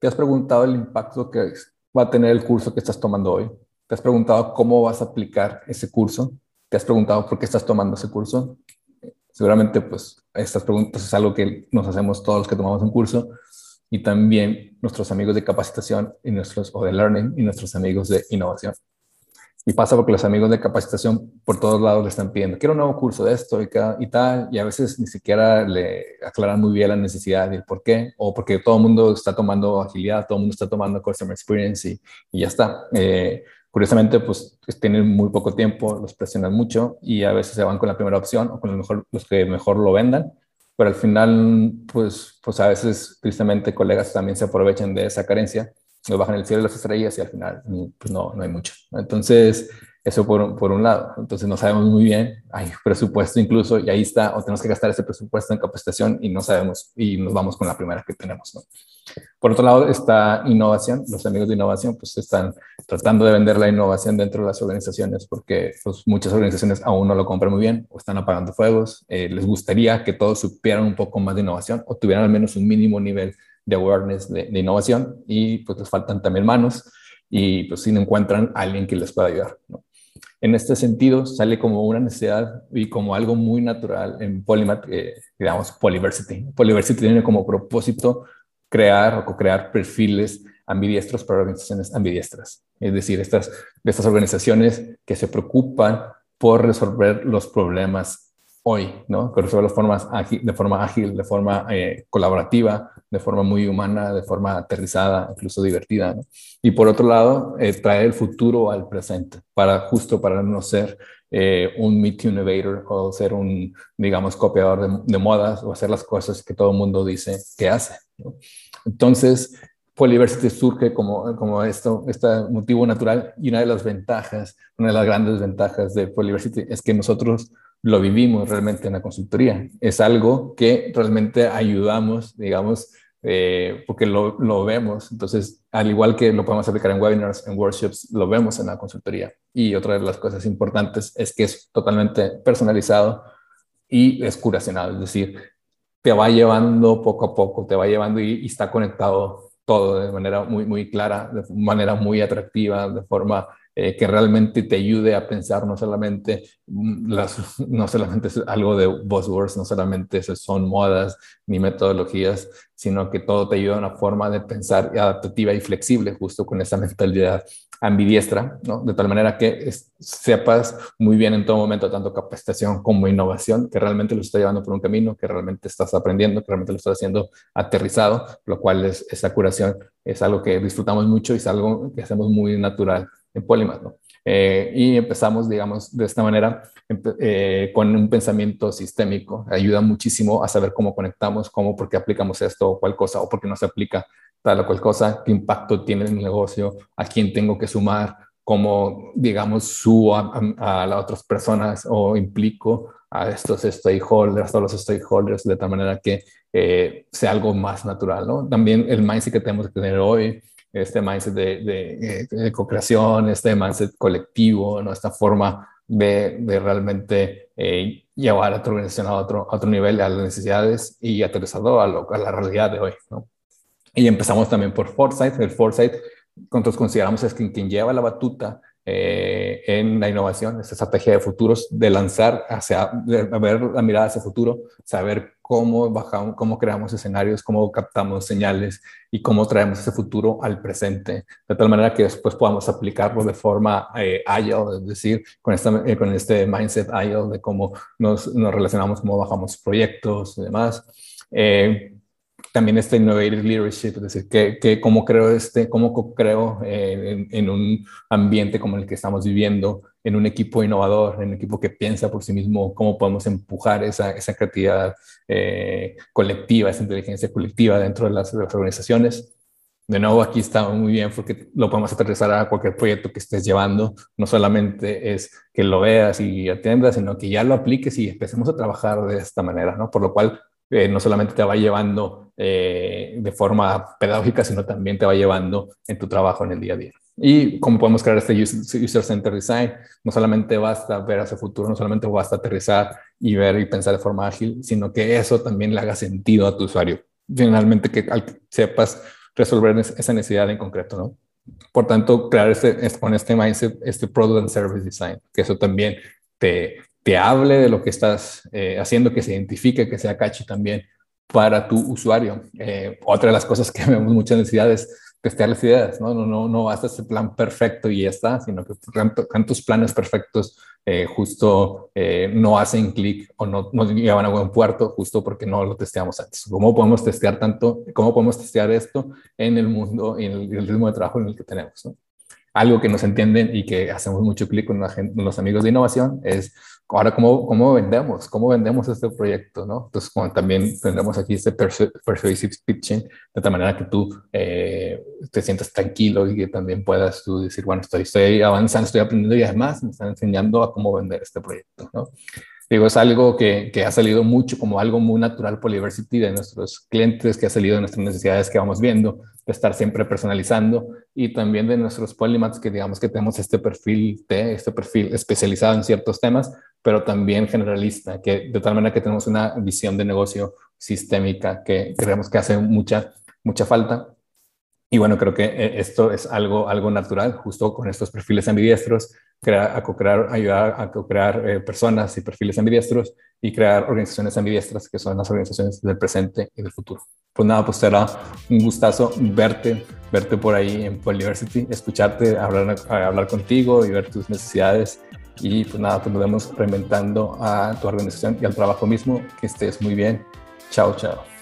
¿Te has preguntado el impacto que va a tener el curso que estás tomando hoy? ¿Te has preguntado cómo vas a aplicar ese curso? ¿Te has preguntado por qué estás tomando ese curso? Seguramente, pues, estas preguntas es algo que nos hacemos todos los que tomamos un curso y también nuestros amigos de capacitación y nuestros, o de learning y nuestros amigos de innovación. Y pasa porque los amigos de capacitación por todos lados le están pidiendo, quiero un nuevo curso de esto y, tal, y a veces ni siquiera le aclaran muy bien la necesidad y el por qué, o porque todo el mundo está tomando agilidad, todo el mundo está tomando customer experience y, y ya está. Eh, curiosamente, pues tienen muy poco tiempo, los presionan mucho y a veces se van con la primera opción o con los que mejor lo vendan, pero al final, pues, pues a veces, tristemente, colegas también se aprovechan de esa carencia nos bajan el cielo las estrellas y al final pues no, no hay mucho. Entonces, eso por, por, un lado. Entonces no sabemos muy bien, hay presupuesto incluso y ahí está, o tenemos que gastar ese presupuesto en capacitación y no sabemos y nos vamos con la primera que tenemos. Por otro lado está innovación. Los amigos de innovación pues están tratando de vender la innovación dentro de las organizaciones porque pues, muchas organizaciones aún no lo compran muy bien o están apagando fuegos. Eh, les gustaría que todos supieran un poco más de innovación o tuvieran al menos un mínimo nivel de awareness de, innovación y pues les faltan también manos y pues si no encuentran a alguien que les pueda ayudar. ¿no? En este sentido, sale como una necesidad y como algo muy natural en Polymath, eh, digamos, Polyversity. Polyversity tiene como propósito crear o co-crear perfiles ambidiestros para organizaciones ambidiestras. Es decir, estas, estas organizaciones que se preocupan por resolver los problemas hoy, ¿no? Que resuelve de, formas de forma ágil, de forma eh, colaborativa, de forma muy humana, de forma aterrizada, incluso divertida, ¿no? Y por otro lado, eh, traer el futuro al presente, para justo para no ser eh, un meet innovator o ser un, digamos, copiador de, modas o hacer las cosas que todo el mundo dice que hace. Entonces, Polyversity surge como, como esto, este motivo natural y una de las ventajas, una de las grandes ventajas de Polyversity es que nosotros lo vivimos realmente en la consultoría. Es algo que realmente ayudamos, digamos, eh, porque lo, lo, vemos. Entonces, al igual que lo podemos aplicar en webinars, en workshops, lo vemos en la consultoría. Y otra de las cosas importantes es que es totalmente personalizado y es curacionado, es decir, te va llevando poco a poco, te va llevando y, y está conectado todo de manera muy, muy clara, de manera muy atractiva, de forma eh, que realmente te ayude a pensar no solamente, mm, las, no solamente es algo de buzzwords, no solamente son modas ni metodologías, sino que todo te ayuda a una forma de pensar adaptativa y flexible, justo con esa mentalidad ambidiestra, ¿no? de tal manera que sepas muy bien en todo momento, tanto capacitación como innovación, que realmente lo está llevando por un camino, que realmente estás aprendiendo, que realmente lo estás haciendo aterrizado, lo cual es esa curación es algo que disfrutamos mucho y es algo que hacemos muy natural en Polymath, ¿no? Eh, y empezamos, digamos, de esta manera, eh, con un pensamiento sistémico. Ayuda muchísimo a saber cómo conectamos, cómo, por qué aplicamos esto o cual cosa, o por qué no se aplica tal o cual cosa, qué impacto tiene en el negocio, a quién tengo que sumar, cómo, digamos, subo a, las otras personas o implico a estos stakeholders, a los stakeholders, de tal manera que eh, sea algo más natural, ¿no? También el mindset que tenemos que tener hoy, este mindset de, de, co-creación, este mindset colectivo, ¿no? esta forma de, de realmente eh, llevar a tu organización a otro, a otro nivel, a las necesidades y aterrizado a, a la realidad de hoy. ¿no? Y empezamos también por Foresight. El Foresight, nosotros consideramos es quien, quien lleva la batuta eh, en la innovación, esta estrategia de futuros, de lanzar hacia, de ver la mirada hacia el futuro, saber cómo bajamos, cómo creamos escenarios, cómo captamos señales y cómo traemos ese futuro al presente, de tal manera que después podamos aplicarlo de forma eh, agile, es decir, con, esta, eh, con este mindset agile de cómo nos, nos, relacionamos, cómo bajamos proyectos y demás. Eh, también este innovative leadership, es decir, que, que cómo creo este, cómo creo eh, en, en, un ambiente como el que estamos viviendo, en un equipo innovador, en un equipo que piensa por sí mismo, cómo podemos empujar esa, esa creatividad eh, colectiva, esa inteligencia colectiva dentro de las, de las, organizaciones. De nuevo, aquí está muy bien porque lo podemos aterrizar a cualquier proyecto que estés llevando. No solamente es que lo veas y atiendas, sino que ya lo apliques y empecemos a trabajar de esta manera, ¿no? Por lo cual eh, no solamente te va llevando eh, de forma pedagógica, sino también te va llevando en tu trabajo en el día a día. Y cómo podemos crear este User Center Design, no solamente basta ver hacia el futuro, no solamente basta aterrizar y ver y pensar de forma ágil, sino que eso también le haga sentido a tu usuario. Finalmente, que sepas resolver esa necesidad en concreto, ¿no? Por tanto, crear este, con este mindset, este Product and Service Design, que eso también te, te hable de lo que estás eh, haciendo, que se identifique, que sea catchy también para tu usuario. Eh, otra de las cosas que vemos muchas necesidades testear las ideas, ¿no? No, no, no basta ese plan perfecto y ya está, sino que tantos planes perfectos eh, justo no hacen clic o no, no llevan a buen puerto justo porque no lo testeamos antes. ¿Cómo podemos testear tanto, cómo podemos testear esto en el mundo y en el, ritmo de trabajo en el que tenemos? Algo que nos entienden y que hacemos mucho clic con, con los amigos de innovación es ahora cómo, cómo vendemos, cómo vendemos este proyecto, ¿no? Entonces, como también tendremos aquí este persuasive pitching, de tal manera que tú eh, te sientas tranquilo y que también puedas tú decir, bueno, estoy, estoy avanzando, estoy aprendiendo y además me están enseñando a cómo vender este proyecto, ¿no? Digo, es algo que, que, ha salido mucho como algo muy natural por Diversity de nuestros clientes, que ha salido de nuestras necesidades que vamos viendo, de estar siempre personalizando y también de nuestros polymaths que digamos que tenemos este perfil T, este perfil especializado en ciertos temas, pero también generalista, que de tal manera que tenemos una visión de negocio sistémica que creemos que hace mucha, mucha falta. Y bueno, creo que eh, esto es algo, algo natural, justo con estos perfiles ambidiestros, crear, a co-crear, ayudar a co-crear eh, personas y perfiles ambidiestros y crear organizaciones ambidiestras que son las organizaciones del presente y del futuro. Pues nada, pues será un gustazo verte, verte por ahí en Polyversity, escucharte, hablar, hablar contigo y ver tus necesidades. Y pues nada, pues nos vemos reinventando a tu organización y al trabajo mismo. Que estés muy bien. Chao, chao.